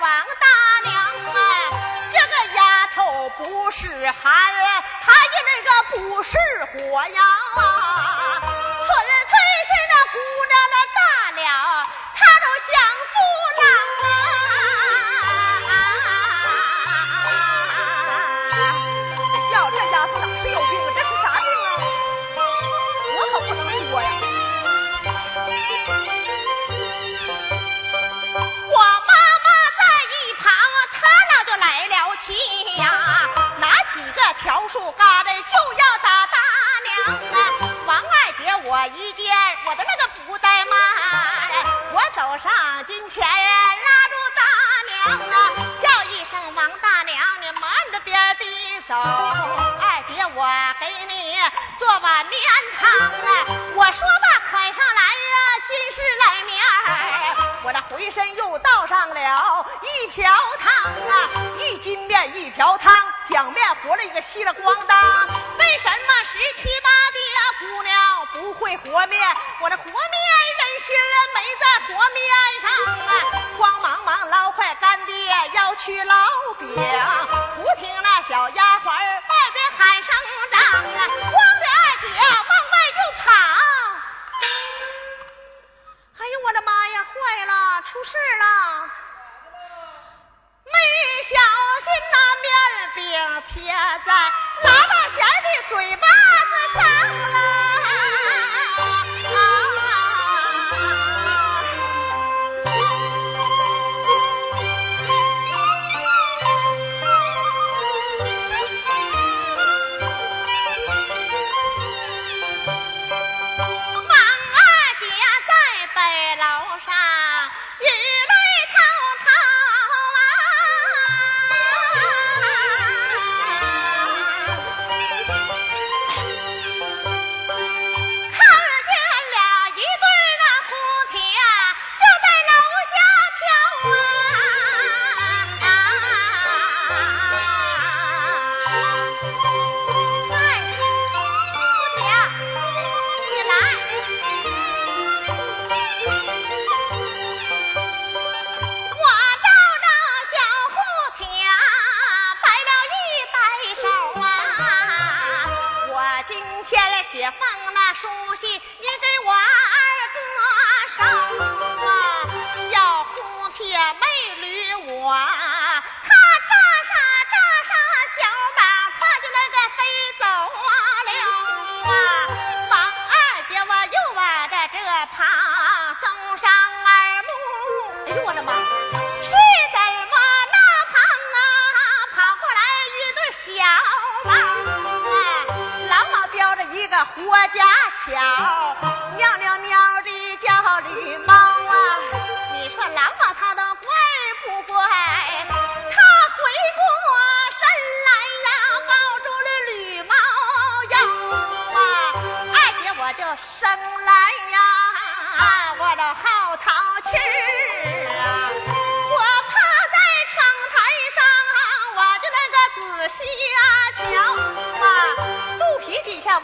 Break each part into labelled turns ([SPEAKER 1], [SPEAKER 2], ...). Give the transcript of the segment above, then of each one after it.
[SPEAKER 1] 王大娘啊这个丫头不是孩她也那个不是火药啊。村村一瓢汤两面活了一个稀了咣当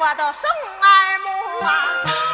[SPEAKER 1] 打到生二木啊。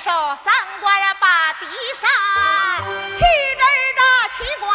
[SPEAKER 1] 三关呀把敌杀去阵的齐国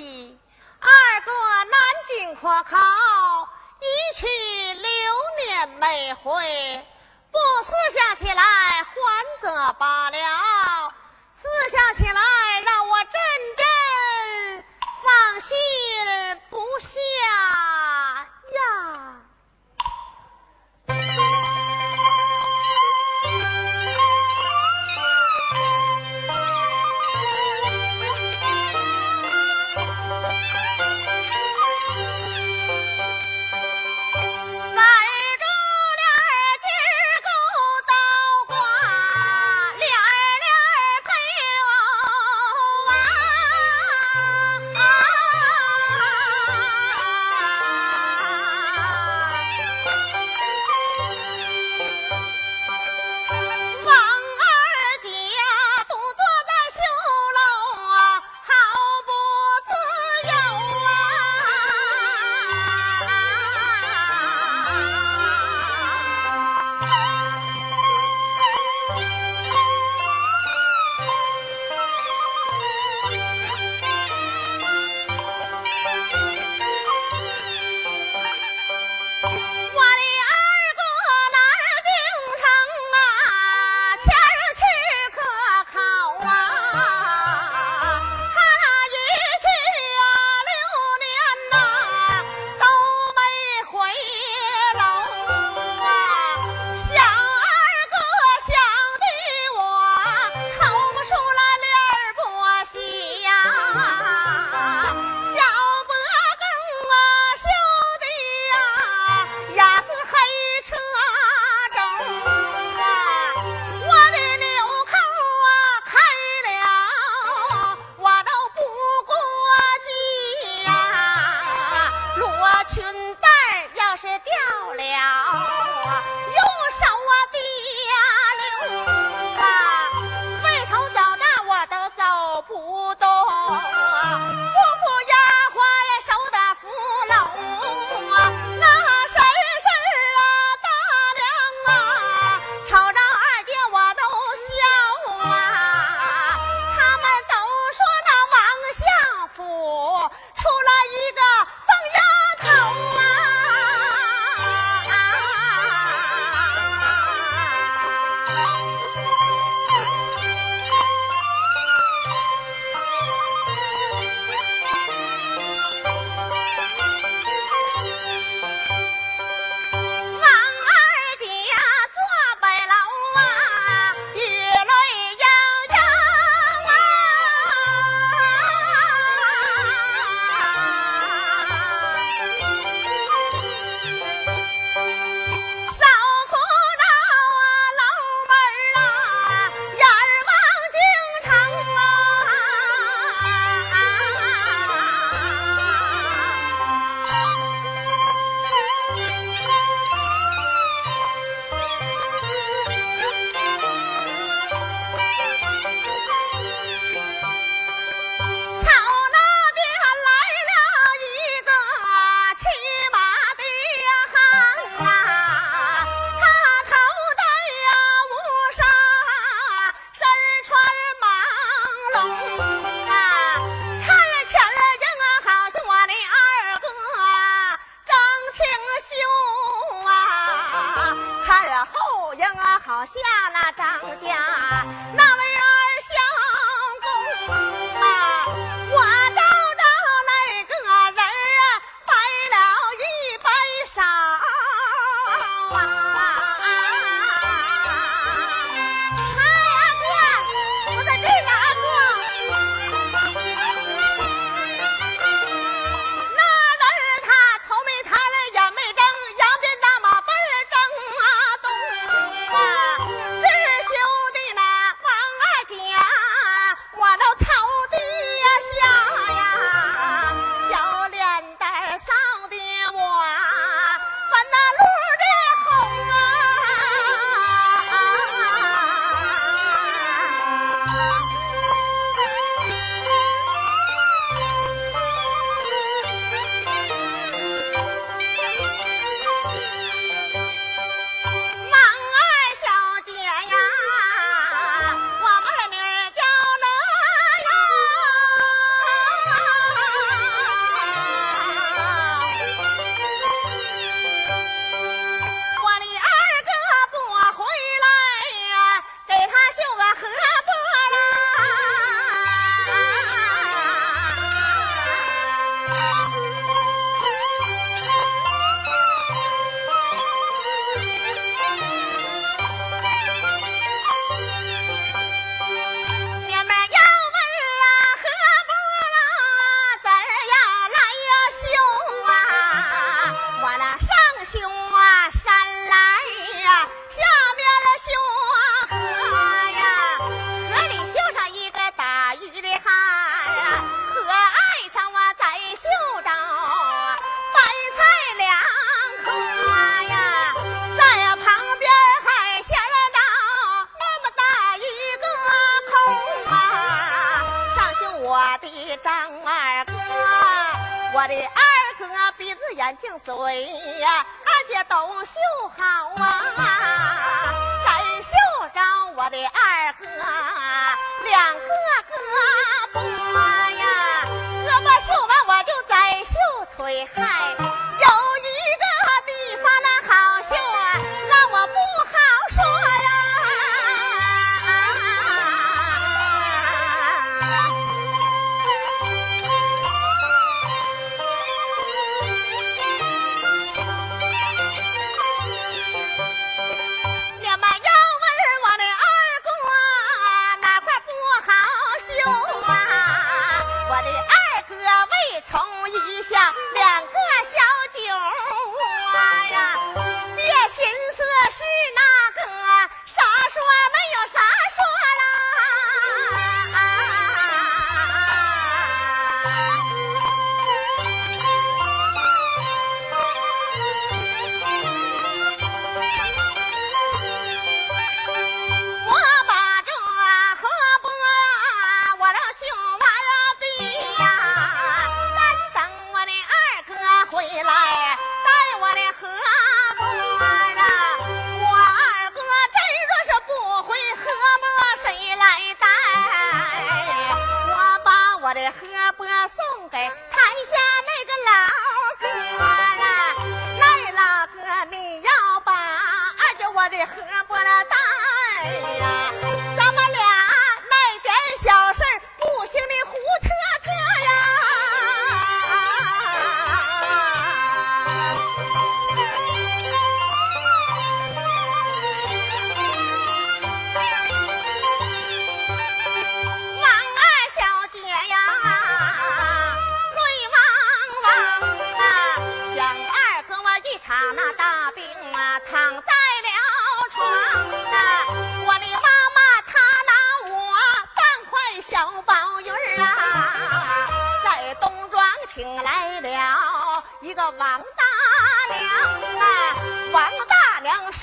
[SPEAKER 1] 二哥，南京可考一去六年没回。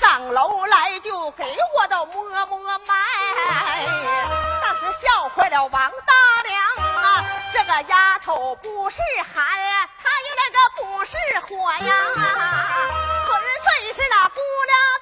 [SPEAKER 1] 上楼来就给我都摸摸脉，当时笑坏了王大娘啊！这个丫头不是寒，她也那个不是火呀，纯粹是那姑娘。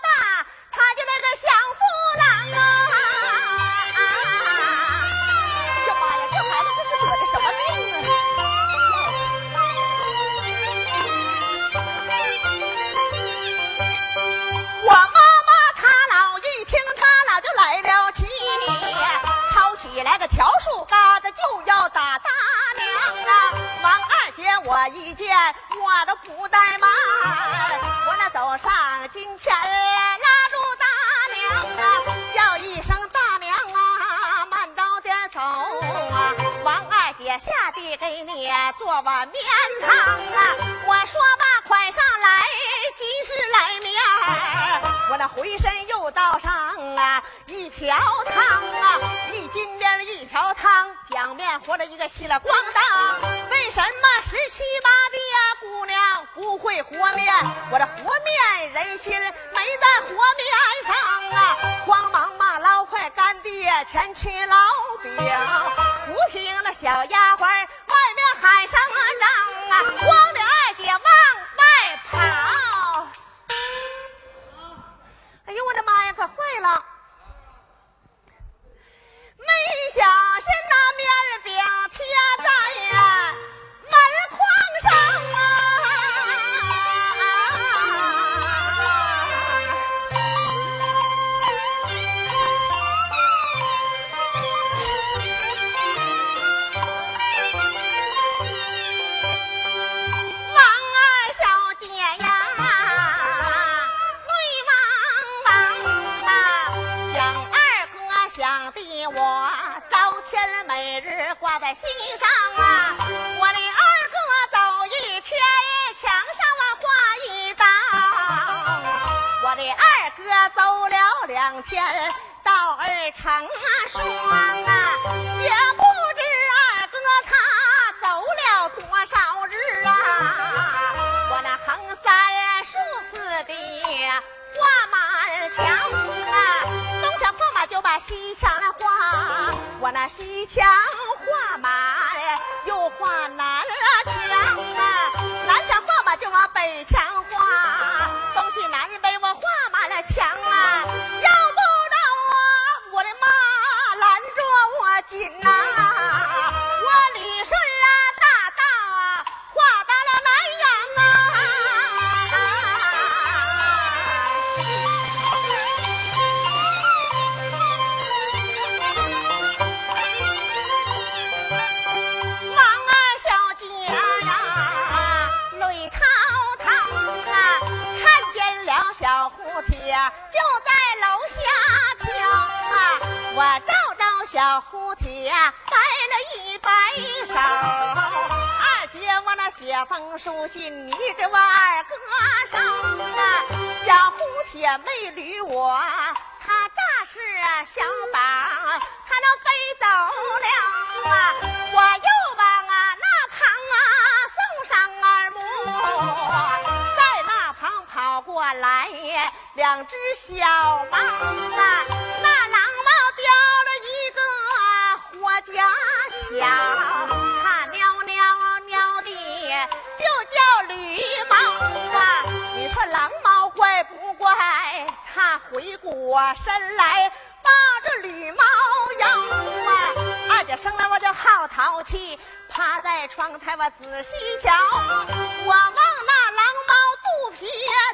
[SPEAKER 1] 一见我的裤带嘛，我那走上金来，拉住大娘啊，叫一声大娘啊，慢着点走啊，王二姐下地给你做碗面汤啊，我说吧，快上来，及时来面，我那回身又倒上啊一条。一条汤，两面活着一个稀了咣当。为什么十七八的呀、姑娘不会和面？我这和面人心没在和面上啊！慌忙忙捞块干爹前去捞饼，不听那小丫鬟外面喊声嚷啊，慌的二姐往外跑。哎呦我的妈呀，可坏了！小蝴蝶摆了一摆手，二姐我那写封书信，你给我二哥捎啊。小蝴蝶没理我，它乍是小宝，它能飞走了啊。我又往啊那旁啊送上二母，在那旁跑过来两只小猫啊，家巧，它喵喵喵的就叫驴猫啊！你说狼猫怪不怪？它回过身来抱着驴猫腰啊！二姐生来我就好淘气，趴在窗台我仔细瞧，我望那狼猫肚皮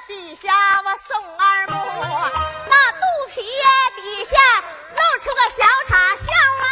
[SPEAKER 1] 底下我送二目，那肚皮底下露出个小叉笑啊！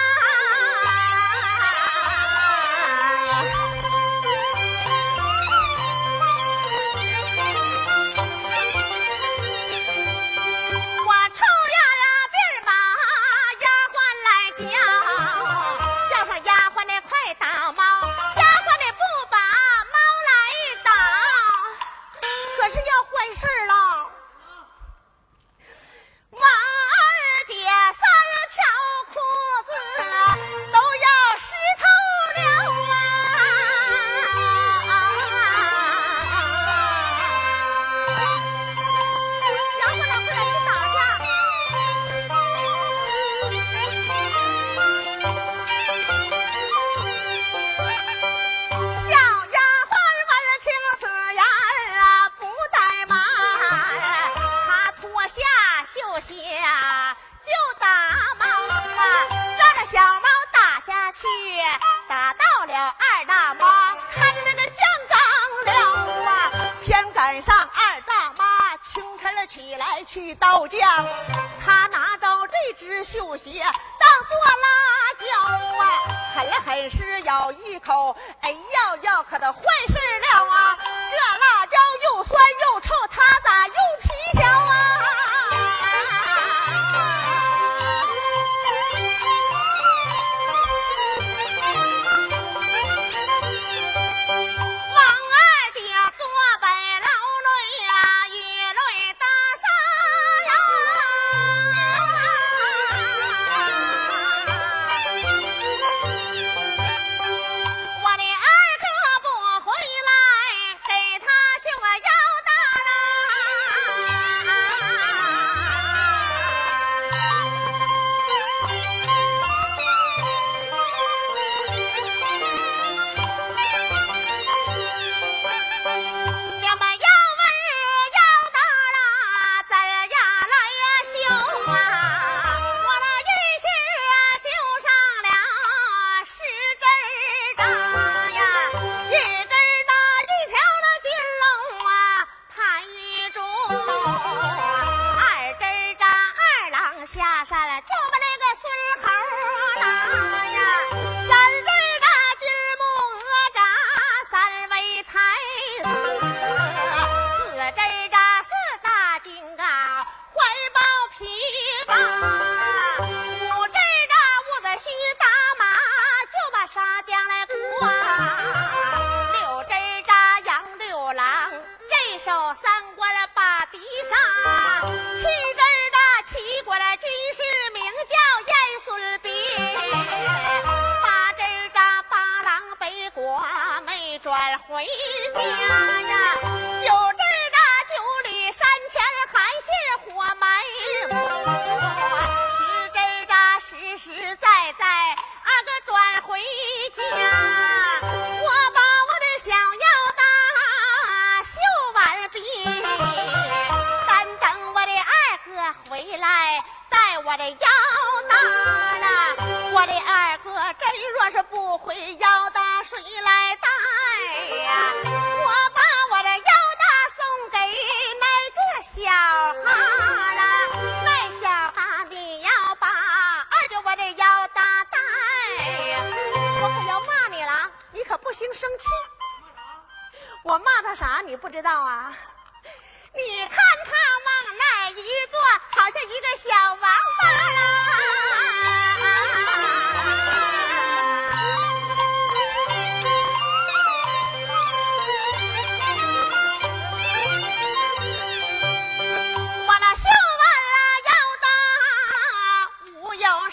[SPEAKER 1] 实实在在，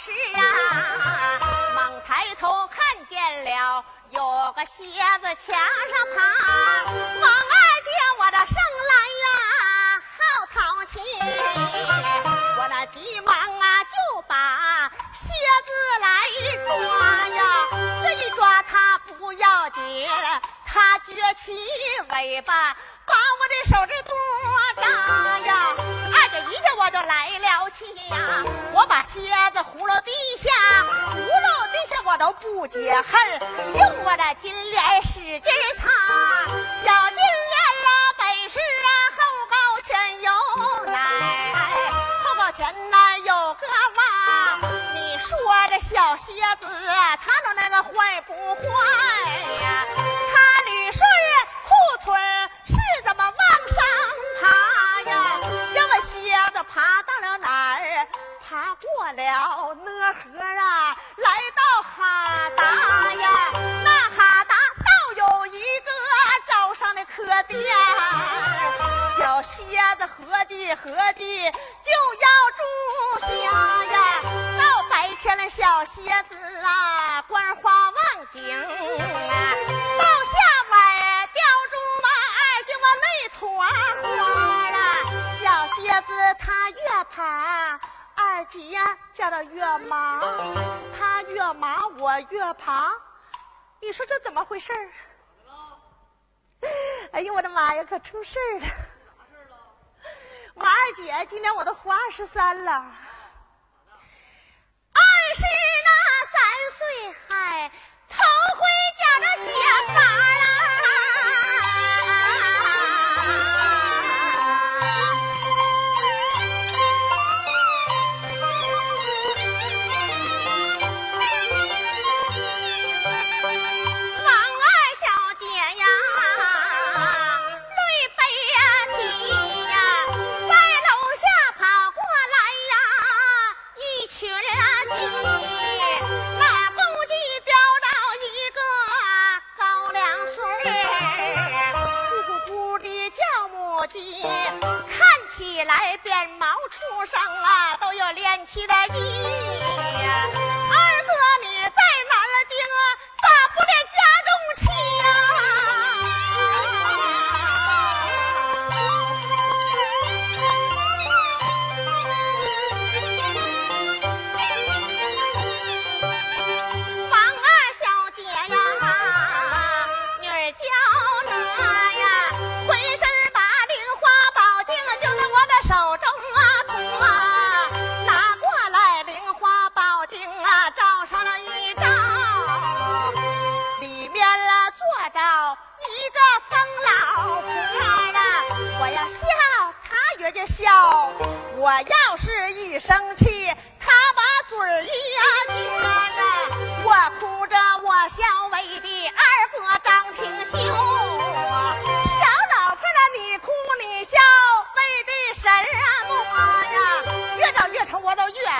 [SPEAKER 1] 无有事啊，猛抬头看见了有个蝎子墙上爬，王二姐我的生来呀好淘气，我那急忙啊就把蝎子来抓呀，这一抓它不要紧，它撅起尾巴把我的手指多扎呀，来了气呀，我把蝎子葫芦地下，葫芦地下我都不解恨，用我的金莲使劲擦，小金莲啊本是啊后高前有奶，后高前呐有个娃，你说这小蝎子他能那个坏不坏呀？他捋顺裤腿爬到了哪儿？爬过了讷河啊，来到哈达呀。那哈达倒有一个招商的客店，小蝎子合计合计就要住下呀。到白天了，小蝎子啊，观花望景啊。到下晚吊住马儿，就往那坨花。子他越爬，二姐叫他越忙，他越忙我越爬。你说这怎么回事儿？哎呦我的妈呀，可出事儿了！我二姐今年我都活二十三了，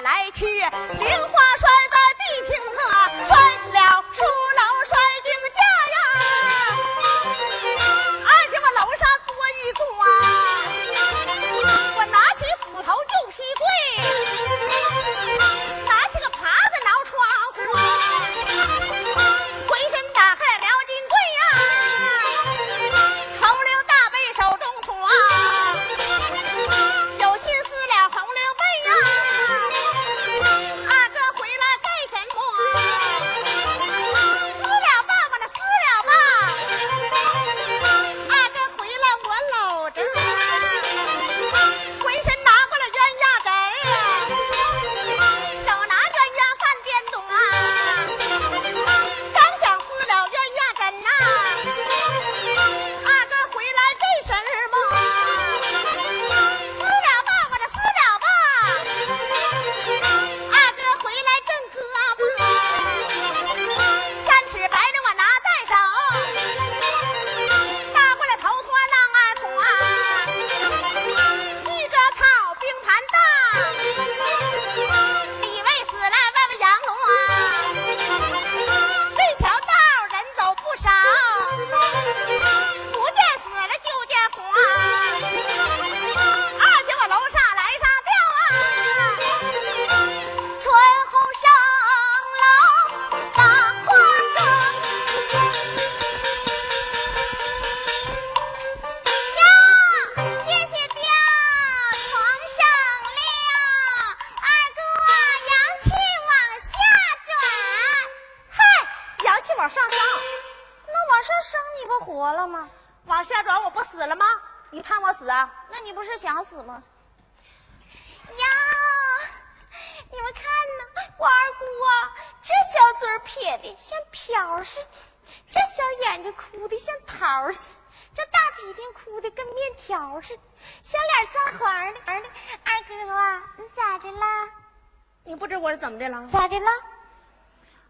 [SPEAKER 1] 来去，莲花
[SPEAKER 2] 水。活了吗？
[SPEAKER 1] 往下转我不死了吗？你盼我死啊？
[SPEAKER 2] 那你不是想死吗？呀，你们看呐，我二姑啊，这小嘴撇的像瓢似的，这小眼睛哭的像桃似的，这大鼻涕哭的跟面条似的，小脸藏黄的。二哥啊，你咋的啦？
[SPEAKER 1] 你不知我是怎么的了？
[SPEAKER 2] 咋的了？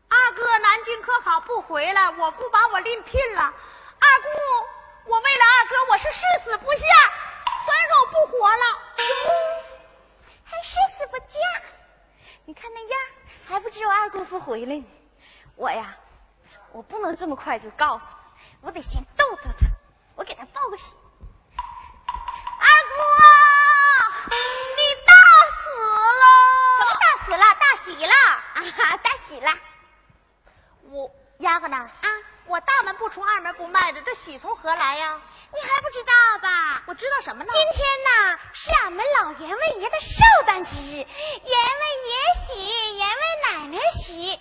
[SPEAKER 1] 二哥南京科考不回来，我父把我另聘了。二姑，我为了二哥，我是誓死不下，虽然说我不活了，
[SPEAKER 2] 还誓死不嫁。你看那样，还不知我二姑父回来呢。我呀，我不能这么快就告诉他，我得先逗逗他，我给他报个喜。二姑，你大死了！
[SPEAKER 1] 什么大死了？大喜了！
[SPEAKER 2] 啊哈，大喜了！
[SPEAKER 1] 我丫鬟呢？
[SPEAKER 2] 啊，
[SPEAKER 1] 我大门不出，二门不迈的，这喜从何来呀？
[SPEAKER 2] 你还不知道吧？
[SPEAKER 1] 我知道什么呢？
[SPEAKER 2] 今天呢是俺们老员外爷的寿诞之日，员外爷喜，员外奶奶喜，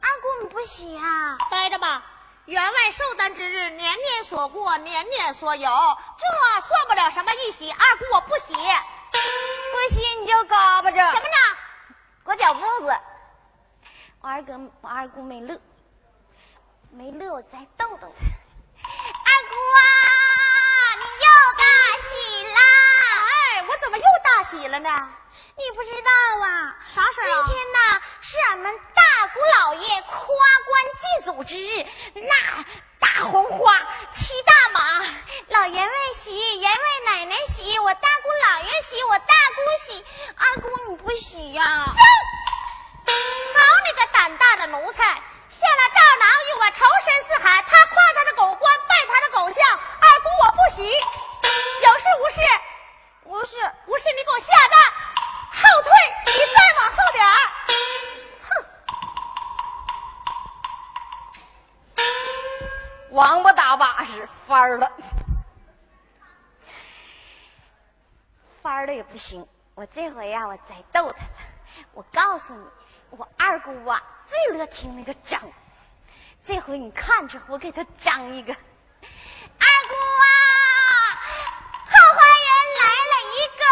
[SPEAKER 2] 二姑你不喜啊？
[SPEAKER 1] 待着吧，员外寿诞之日，年年所过，年年所有，这算不了什么一喜。二姑我不喜，
[SPEAKER 2] 不喜你就嘎巴着
[SPEAKER 1] 什么呢？
[SPEAKER 2] 裹脚布子。我二哥，我二姑没乐，没乐，我再逗逗他。二姑啊，你又大喜啦！
[SPEAKER 1] 哎，我怎么又大喜了呢？
[SPEAKER 2] 你不知道啊？
[SPEAKER 1] 啥事儿啊
[SPEAKER 2] 今天呢是俺们大姑老爷夸官祭祖之日，那大红花，骑大马，老员外喜，员外奶奶喜，我大姑老爷喜，我大姑喜，二姑你不喜呀、走
[SPEAKER 1] 好你个胆大的奴才！下了赵囊与我仇深似海，他夸他的狗官，拜他的狗相，二姑我不喜。有事无事，
[SPEAKER 2] 无事，
[SPEAKER 1] 无事你给我下蛋，后退，你再往后点儿。哼，
[SPEAKER 2] 王八打把式，翻儿了，翻儿了也不行。我这回呀、我再逗他吧。我告诉你，我二姑啊最乐听那个张。这回你看着，我给他张一个。二姑啊，后花园来了一个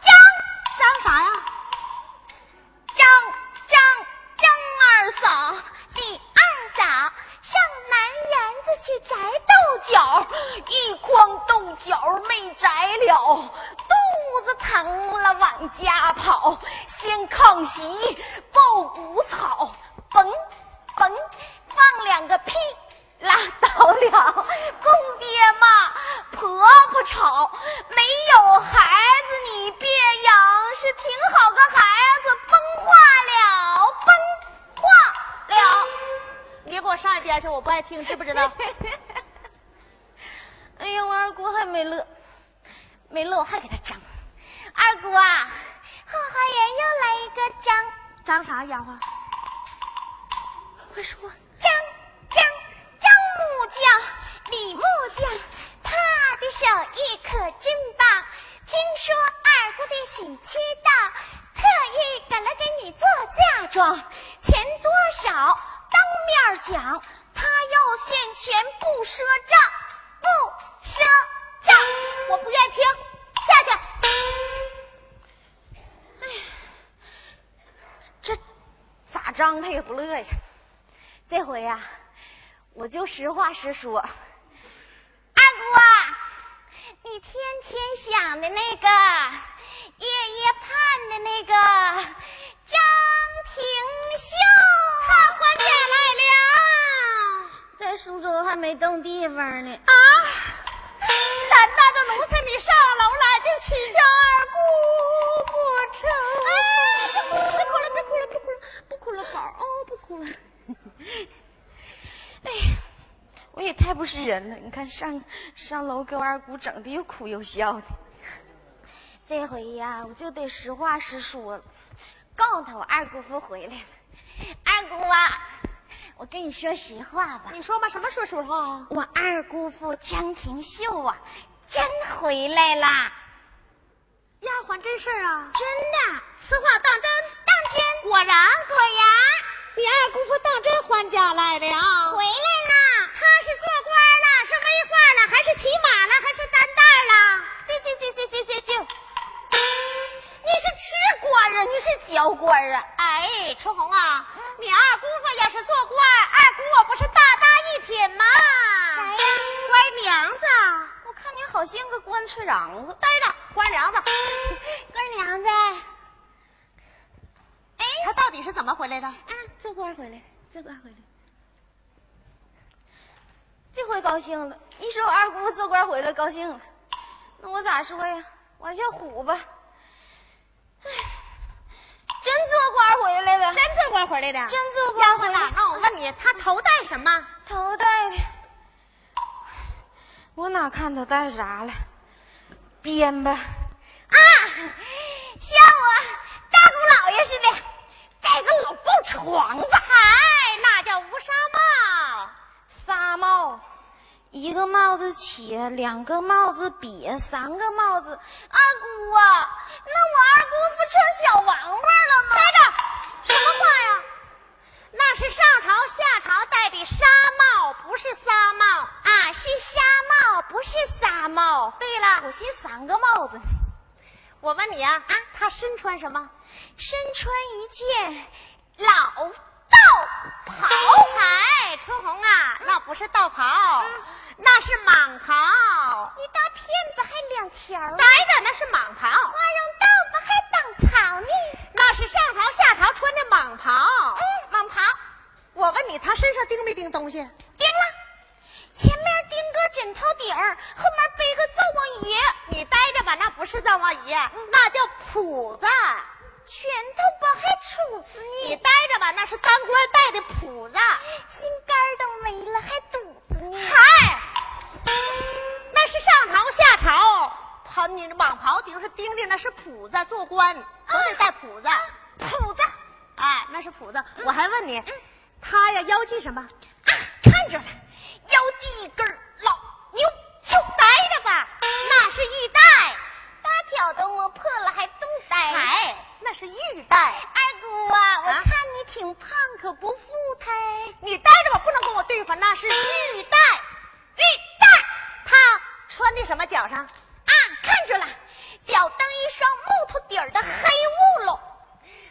[SPEAKER 2] 张。
[SPEAKER 1] 张啥呀？
[SPEAKER 2] 张张张二嫂，李二嫂上南园子去摘豆角，一筐豆角没摘了，肚子疼了往家跑，先炕席抱谷草，嘣嘣放两个屁。拉倒了，公爹骂，婆婆吵，没有孩子你别养，是挺好个孩子，崩化了，崩化了。
[SPEAKER 1] 你给我上一边去，我不爱听，知不知道？
[SPEAKER 2] 哎呀，我二姑还没乐，没乐我还给他张。二姑啊，后花园又来一个张，
[SPEAKER 1] 张啥丫鬟？
[SPEAKER 2] 快说，李木匠，他的手艺可真棒。听说二姑的喜期到，特意赶来给你做嫁妆，钱多少当面讲，他要现钱不赊账，不赊账。
[SPEAKER 1] 我不愿听，下去。
[SPEAKER 2] 哎呀这咋张他也不乐呀。这回呀、我就实话实说。你天天想的那个，夜夜盼的那个张廷秀，他还家来了，在苏州还没动地方呢。
[SPEAKER 1] 啊！胆大的奴才，你上楼来就取笑二姑不成？
[SPEAKER 2] 哎，别哭了，别哭了，别哭了，不哭了，宝儿哦，不哭了。哎呀，我也太不是人了！你看上上楼给我二姑整的又哭又笑的。这回呀，我就得实话实说了，告诉他我二姑父回来了。二姑啊，我跟你说实话吧，
[SPEAKER 1] 你说吧，什么说实话啊？
[SPEAKER 2] 我二姑父张廷秀啊，真回来啦，
[SPEAKER 1] 丫鬟真事儿啊？
[SPEAKER 2] 真的，
[SPEAKER 1] 此话当真？
[SPEAKER 2] 当真
[SPEAKER 1] 果然，
[SPEAKER 2] 果然。
[SPEAKER 1] 你二姑父当这官家来了
[SPEAKER 2] 啊？回来了。他是做官
[SPEAKER 1] 了，是威化了，还是骑马了，还是担担了？
[SPEAKER 2] 进进进进进进进。你是吃官啊，你是交官啊。
[SPEAKER 1] 哎，春红啊，你二姑父要是做官。二姑我不是大大一品吗？
[SPEAKER 2] 谁呀？
[SPEAKER 1] 乖娘子。
[SPEAKER 2] 我看你好像个官村瓤子。
[SPEAKER 1] 呆着。官娘子。
[SPEAKER 2] 官娘子。哎，
[SPEAKER 1] 他到底是怎么回来的？
[SPEAKER 2] 啊，做官回来，做官回来。这回高兴了，一说我二姑父做官回来高兴了，那我咋说呀？我叫虎吧。哎，真做官回来了，
[SPEAKER 1] 真做官回来的，
[SPEAKER 2] 真做官回
[SPEAKER 1] 来。那我问你，他头戴什么？
[SPEAKER 2] 头戴的，我哪看他戴啥了？编吧。啊，像我大姑老爷似的，戴个老布床子。
[SPEAKER 1] 嗨，那叫乌纱帽。
[SPEAKER 2] 纱帽，一个帽子起，两个帽子瘪，三个帽子。二姑啊，那我二姑父成小王八了吗？
[SPEAKER 1] 待着，什么话呀？那是上朝下朝戴的纱帽，不是纱帽
[SPEAKER 2] 啊，是纱帽，不是纱帽。
[SPEAKER 1] 对了，
[SPEAKER 2] 我寻三个帽子。
[SPEAKER 1] 我问你啊，啊，他身穿什么？
[SPEAKER 2] 身穿一件老。道袍，
[SPEAKER 1] 哎，春红啊，那不是道袍，那是蟒袍。
[SPEAKER 2] 一大片子还两条，
[SPEAKER 1] 呆着那是蟒袍。花
[SPEAKER 2] 绒道子还当草呢，
[SPEAKER 1] 那是上朝下朝穿的蟒袍。
[SPEAKER 2] 嗯，蟒袍。
[SPEAKER 1] 我问你，他身上钉没钉东西？
[SPEAKER 2] 钉了，前面钉个枕头顶儿，后面背个灶王爷。
[SPEAKER 1] 你待着吧，那不是灶王爷，那叫谱子。
[SPEAKER 2] 拳头不还杵子呢？
[SPEAKER 1] 你待着吧，那是当官带的谱子，
[SPEAKER 2] 心肝都没了，还肚子呢？
[SPEAKER 1] 嗨，那是上朝下朝，袍你蟒袍顶上钉的那是谱子，做官都得带谱子。
[SPEAKER 2] 谱子，
[SPEAKER 1] 哎，那是谱子。我还问你，他呀腰系什么？
[SPEAKER 2] 啊，看着了，腰系一根老牛就
[SPEAKER 1] 待着吧，那是玉带，
[SPEAKER 2] 八条都磨破了还都带。
[SPEAKER 1] 嗨。那是玉带，
[SPEAKER 2] 二姑啊，我看你挺胖，可不富态。
[SPEAKER 1] 你待着吧，不能跟我对付。那是玉带，
[SPEAKER 2] 玉带，
[SPEAKER 1] 他穿的什么脚上？
[SPEAKER 2] 啊，看着了，脚蹬一双木头底儿的黑雾喽。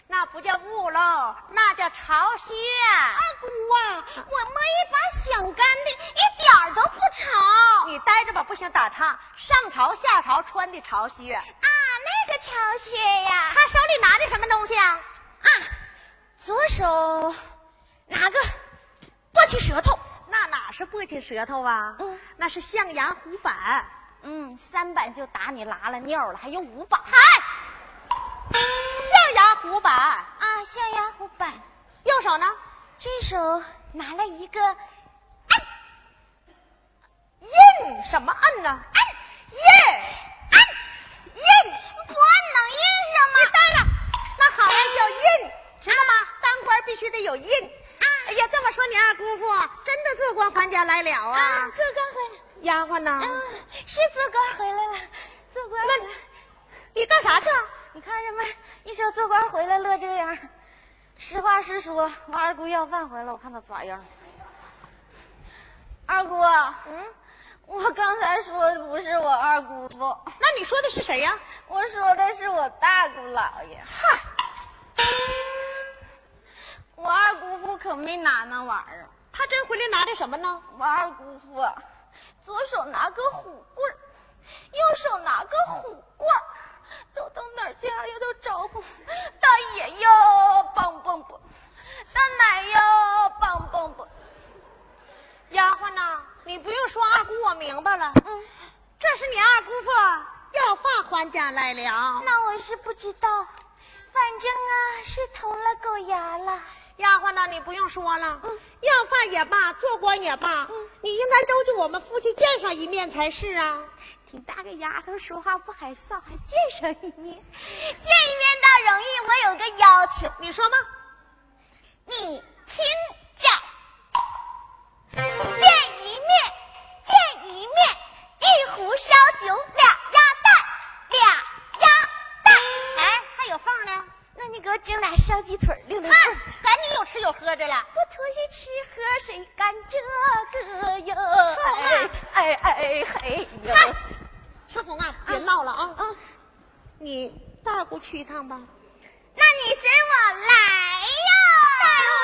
[SPEAKER 1] 那不叫雾喽，那叫潮靴。
[SPEAKER 2] 二姑啊，我摸一把想干的，一点儿都不潮。
[SPEAKER 1] 你待着吧，不行打岔。上朝下朝穿的潮靴啊，
[SPEAKER 2] 那个潮靴呀。
[SPEAKER 1] 他手里拿的什么东西啊？
[SPEAKER 2] 啊，左手拿个簸箕舌头。
[SPEAKER 1] 那哪是簸箕舌头啊？嗯，那是象牙虎板。
[SPEAKER 2] 嗯，三板就打你拉了尿了，还有五板。
[SPEAKER 1] 嗨。象牙虎板
[SPEAKER 2] 啊，象牙虎板。
[SPEAKER 1] 右手呢？
[SPEAKER 2] 这手拿了一个按，
[SPEAKER 1] 印什么按呢？
[SPEAKER 2] 按
[SPEAKER 1] 印
[SPEAKER 2] 按
[SPEAKER 1] 印，好了，有印，知道吗？当官必须得有印。
[SPEAKER 2] 啊，
[SPEAKER 1] 哎呀，这么说你二姑父真的做官还家来了啊？
[SPEAKER 2] 做官回来。
[SPEAKER 1] 丫鬟呢？
[SPEAKER 2] 嗯，是做官回来了，做官。
[SPEAKER 1] 那，你干啥去？
[SPEAKER 2] 你看着没？一说做官回来乐这样，实话实说，我二姑要饭回来，我看他咋样。二姑，
[SPEAKER 1] 嗯，
[SPEAKER 2] 我刚才说的不是我二姑父，
[SPEAKER 1] 那你说的是谁呀？
[SPEAKER 2] 我说的是我大姑姥爷。
[SPEAKER 1] 嗨，
[SPEAKER 2] 我二姑父可没拿那玩意儿，
[SPEAKER 1] 他这回来拿的什么呢？
[SPEAKER 2] 我二姑父左手拿个虎棍右手拿个虎棍走到哪儿家呀都招呼大爷哟，棒棒棒，大奶哟，棒棒棒。
[SPEAKER 1] 丫鬟呐，你不用说，二姑我明白了。
[SPEAKER 2] 嗯，
[SPEAKER 1] 这是你二姑父要饭还家来了。
[SPEAKER 2] 那我是不知道，反正啊是投了狗牙了。
[SPEAKER 1] 丫鬟呐，你不用说了。嗯，要饭也罢，做官也罢，嗯，你应该周济我们夫妻见上一面才是啊。
[SPEAKER 2] 挺大个丫头说话不害臊，还见上一面，见一面倒容易。我有个要求，
[SPEAKER 1] 你说吗？
[SPEAKER 2] 你听着，见一面，见一面，一壶烧酒，俩鸭蛋，俩鸭蛋。
[SPEAKER 1] 哎，还有缝呢。
[SPEAKER 2] 那你给我整俩烧鸡腿，溜溜。哼，
[SPEAKER 1] 赶紧有吃有喝的了。
[SPEAKER 2] 不图些吃喝谁干这个哟。臭妹。哎哎哎，嘿。哎。
[SPEAKER 1] 秋红啊，别闹了啊。啊。你，大姑去一趟吧。
[SPEAKER 2] 那你随我来呀。大姑。